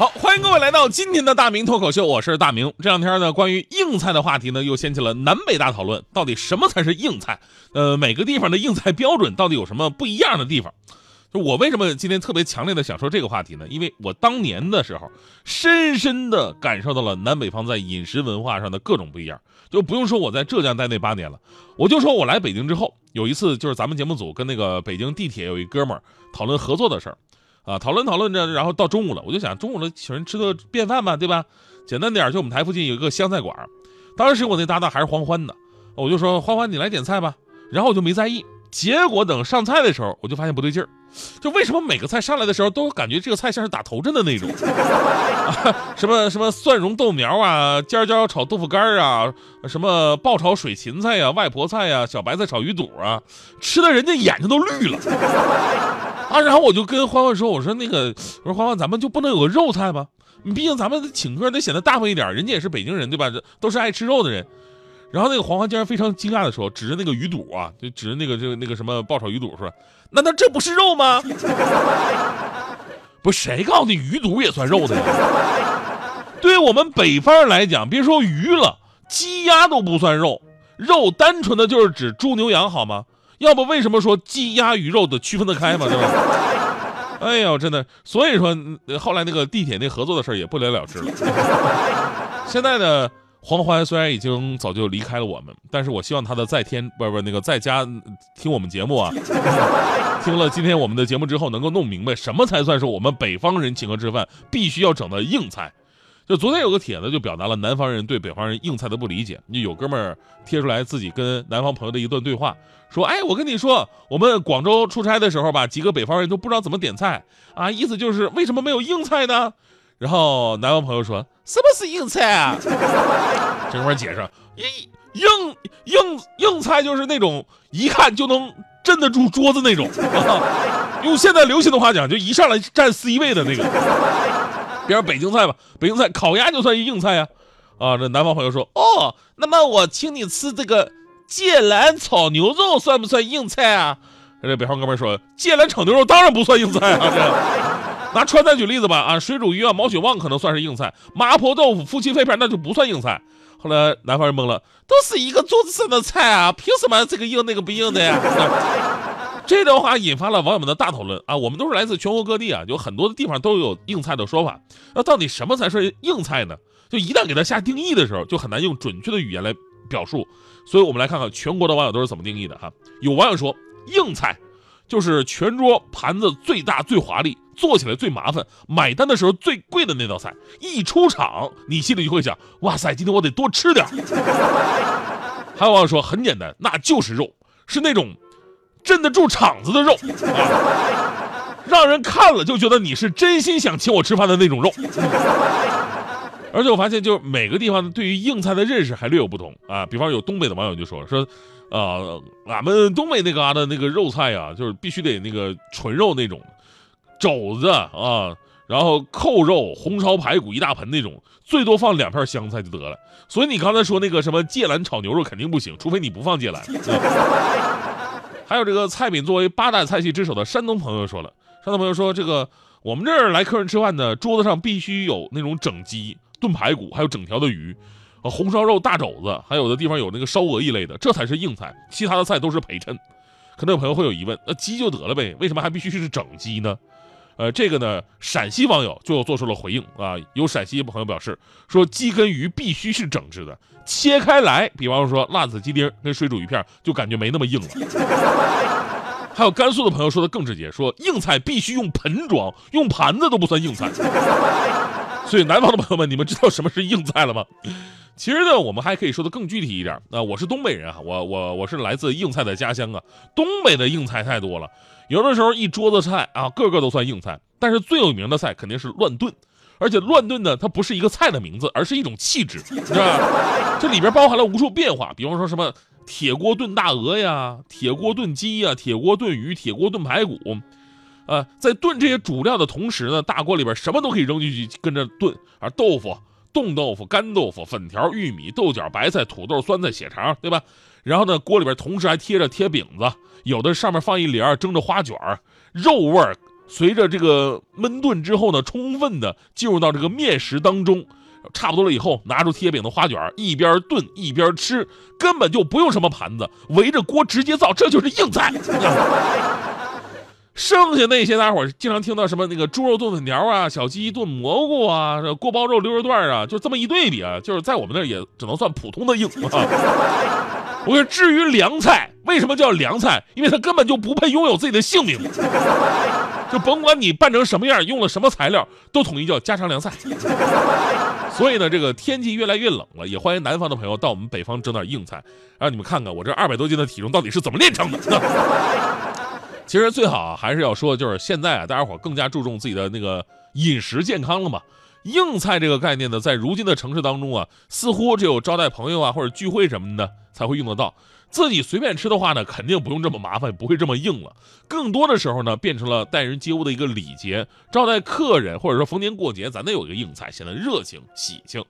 好，欢迎各位来到今天的大明脱口秀，我是大明。这两天呢，关于硬菜的话题呢，又掀起了南北大讨论，到底什么才是硬菜？呃，每个地方的硬菜标准到底有什么不一样的地方？就我为什么今天特别强烈的想说这个话题呢？因为我当年的时候，深深的感受到了南北方在饮食文化上的各种不一样。就不用说我在浙江待那八年了，我就说我来北京之后，有一次就是咱们节目组跟那个北京地铁有一哥们儿讨论合作的事儿。啊，讨论讨论着，然后到中午了，我就想中午了请人吃个便饭吧，对吧？简单点就我们台附近有一个湘菜馆，当时我那搭档还是欢欢的，我就说欢欢你来点菜吧，然后我就没在意，结果等上菜的时候，我就发现不对劲儿，就为什么每个菜上来的时候都感觉这个菜像是打头阵的那种啊，什么什么蒜蓉豆苗啊，尖椒炒豆腐干啊，什么爆炒水芹菜呀，外婆菜呀，小白菜炒鱼肚啊，吃的人家眼睛都绿了。啊，然后我就跟欢欢说：“我说那个，我说欢欢，咱们就不能有个肉菜吗？你毕竟咱们请客得显得大方一点，人家也是北京人，对吧？都是爱吃肉的人。”然后那个黄花竟然非常惊讶的说：“指着那个鱼肚啊，就指着那个这个那个什么爆炒鱼肚说，难道这不是肉吗？不，谁告诉你鱼肚也算肉的呀？对我们北方人来讲，别说鱼了，鸡鸭都不算肉，肉单纯的就是指猪牛羊，好吗？”要不为什么说鸡鸭鱼肉的区分得开嘛，对吧？哎呦，真的，所以说后来那个地铁那合作的事儿也不了了之了。现在呢，黄欢虽然已经早就离开了我们，但是我希望他的在天不不那个在家听我们节目啊，听了今天我们的节目之后，能够弄明白什么才算是我们北方人请客吃饭必须要整的硬菜。就昨天有个帖子就表达了南方人对北方人硬菜的不理解。就有哥们儿贴出来自己跟南方朋友的一段对话，说：“哎，我跟你说，我们广州出差的时候吧，几个北方人都不知道怎么点菜啊，意思就是为什么没有硬菜呢？”然后南方朋友说：“什么是硬菜啊？”这哥们儿解释：“硬硬硬硬菜就是那种一看就能镇得住桌子那种，啊 用现在流行的话讲，就一上来占 C 位的那个。”比如北京菜吧，北京菜烤鸭就算是硬菜呀，啊，这南方朋友说，哦，那么我请你吃这个芥兰炒牛肉算不算硬菜啊？这北方哥们说，芥兰炒牛肉当然不算硬菜啊。这拿川菜举例子吧，啊，水煮鱼啊，毛血旺可能算是硬菜，麻婆豆腐、夫妻肺片那就不算硬菜。后来南方人懵了，都是一个桌子上的菜啊，凭什么这个硬那个不硬的呀？这段话引发了网友们的大讨论啊！我们都是来自全国各地啊，有很多的地方都有硬菜的说法。那到底什么才是硬菜呢？就一旦给它下定义的时候，就很难用准确的语言来表述。所以我们来看看全国的网友都是怎么定义的哈。有网友说，硬菜就是全桌盘子最大最华丽，做起来最麻烦，买单的时候最贵的那道菜。一出场，你心里就会想：哇塞，今天我得多吃点。还有网友说，很简单，那就是肉，是那种。镇得住场子的肉，让人看了就觉得你是真心想请我吃饭的那种肉。而且我发现，就是每个地方对于硬菜的认识还略有不同啊。比方有东北的网友就说说，呃，俺们东北那嘎达那个肉菜呀，就是必须得那个纯肉那种，肘子啊，然后扣肉、红烧排骨一大盆那种，最多放两片香菜就得了。所以你刚才说那个什么芥兰炒牛肉肯定不行，除非你不放芥兰。还有这个菜品作为八大菜系之首的山东朋友说了，山东朋友说，这个我们这儿来客人吃饭呢，桌子上必须有那种整鸡、炖排骨，还有整条的鱼，呃，红烧肉、大肘子，还有的地方有那个烧鹅一类的，这才是硬菜，其他的菜都是陪衬。可能有朋友会有疑问，那鸡就得了呗，为什么还必须是整鸡呢？呃，这个呢，陕西网友就做出了回应啊。有陕西朋友表示说，鸡跟鱼必须是整只的，切开来，比方说辣子鸡丁跟水煮鱼片，就感觉没那么硬了。还有甘肃的朋友说的更直接，说硬菜必须用盆装，用盘子都不算硬菜。所以南方的朋友们，你们知道什么是硬菜了吗？其实呢，我们还可以说的更具体一点。啊，我是东北人啊，我我我是来自硬菜的家乡啊。东北的硬菜太多了，有的时候一桌子菜啊，个个都算硬菜。但是最有名的菜肯定是乱炖，而且乱炖呢，它不是一个菜的名字，而是一种气质，是吧？这里边包含了无数变化，比方说什么铁锅炖大鹅呀，铁锅炖鸡呀，铁锅炖鱼，铁锅炖排骨。呃，在炖这些主料的同时呢，大锅里边什么都可以扔进去跟着炖，啊，豆腐、冻豆腐、干豆腐、粉条、玉米、豆角、白菜、土豆、酸菜、血肠，对吧？然后呢，锅里边同时还贴着贴饼子，有的上面放一帘蒸着花卷肉味儿。随着这个焖炖之后呢，充分的进入到这个面食当中，差不多了以后，拿出贴饼的花卷，一边炖一边吃，根本就不用什么盘子，围着锅直接造，这就是硬菜。剩下那些大伙儿经常听到什么那个猪肉炖粉条啊，小鸡炖蘑菇啊，锅包肉溜肉段啊，就这么一对比啊，就是在我们那儿也只能算普通的硬啊。我说，至于凉菜，为什么叫凉菜？因为它根本就不配拥有自己的姓名。就甭管你拌成什么样，用了什么材料，都统一叫家常凉菜。所以呢，这个天气越来越冷了，也欢迎南方的朋友到我们北方整点硬菜，让你们看看我这二百多斤的体重到底是怎么练成的。其实最好还是要说，就是现在啊，大家伙更加注重自己的那个饮食健康了嘛。硬菜这个概念呢，在如今的城市当中啊，似乎只有招待朋友啊或者聚会什么的才会用得到。自己随便吃的话呢，肯定不用这么麻烦，不会这么硬了。更多的时候呢，变成了待人接物的一个礼节，招待客人或者说逢年过节，咱得有一个硬菜，显得热情喜庆。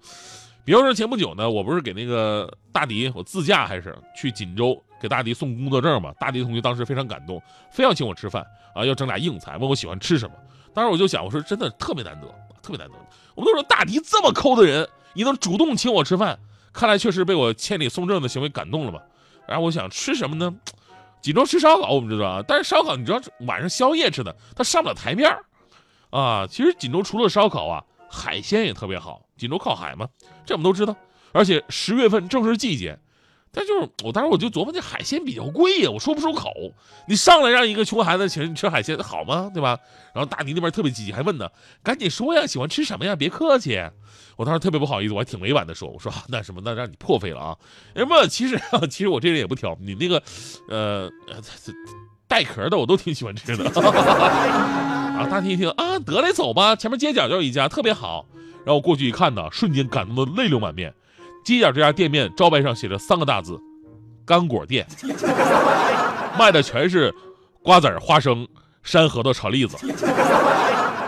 比方说前不久呢，我不是给那个大迪，我自驾还是去锦州给大迪送工作证嘛？大迪同学当时非常感动，非要请我吃饭啊，要整俩硬菜，问我喜欢吃什么。当时我就想，我说真的特别难得，特别难得。我们都说大迪这么抠的人，你能主动请我吃饭，看来确实被我千里送证的行为感动了吧？然后我想吃什么呢？锦州吃烧烤，我们知道啊，但是烧烤你知道晚上宵夜吃的，它上不了台面啊。其实锦州除了烧烤啊，海鲜也特别好。锦州靠海嘛，这我们都知道。而且十月份正是季节。但就是我当时我就琢磨，这海鲜比较贵呀，我说不出口。你上来让一个穷孩子请你吃海鲜，好吗？对吧？然后大迪那边特别积极，还问呢，赶紧说呀，喜欢吃什么呀？别客气。我当时特别不好意思，我还挺委婉的说，我说那什么，那让你破费了啊。什么？其实其实我这人也不挑，你那个，呃，带壳的我都挺喜欢吃的。然后，大迪一听啊，得嘞，走吧，前面街角就有一家特别好。然后我过去一看呢，瞬间感动的泪流满面。街角这家店面招牌上写着三个大字：干果店，卖的全是瓜子、花生、山核桃炒栗子。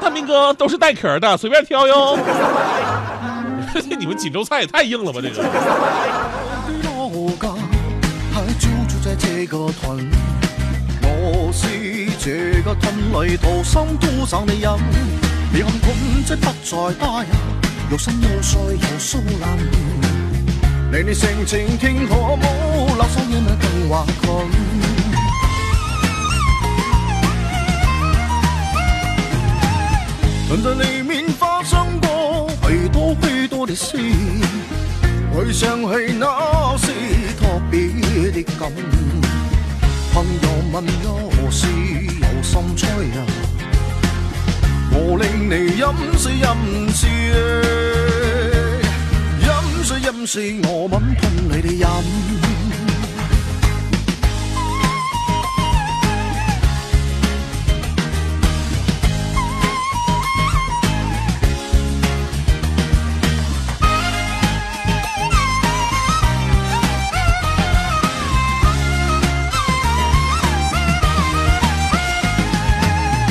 大明哥都是带壳的，随便挑哟。你们锦州菜也太硬了吧，这个。你你性情天可冇，留守夜晚更话困。曾在里面发生过许多许多的事，回想起那是特别的感。朋友问我是有心吹啊，我令你饮水饮是我吻喷你哋饮。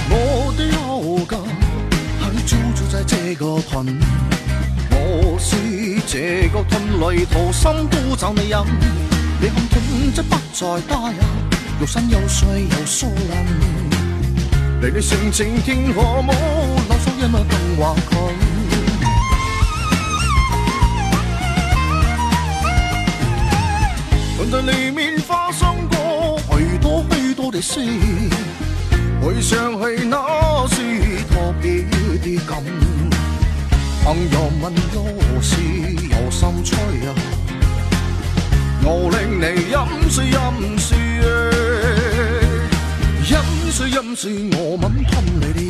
我的老家住在这个屯。这个屯里土深都找你饮，你看屯即不再打扰，肉身又碎又疏冷。离你性情天可冇，留守一晚更话困。屯在里面发生过许多许多的事，回想起那是特别的感。朋友问我是有心吹啊，我令你饮水饮水，饮水饮水，我吻喷。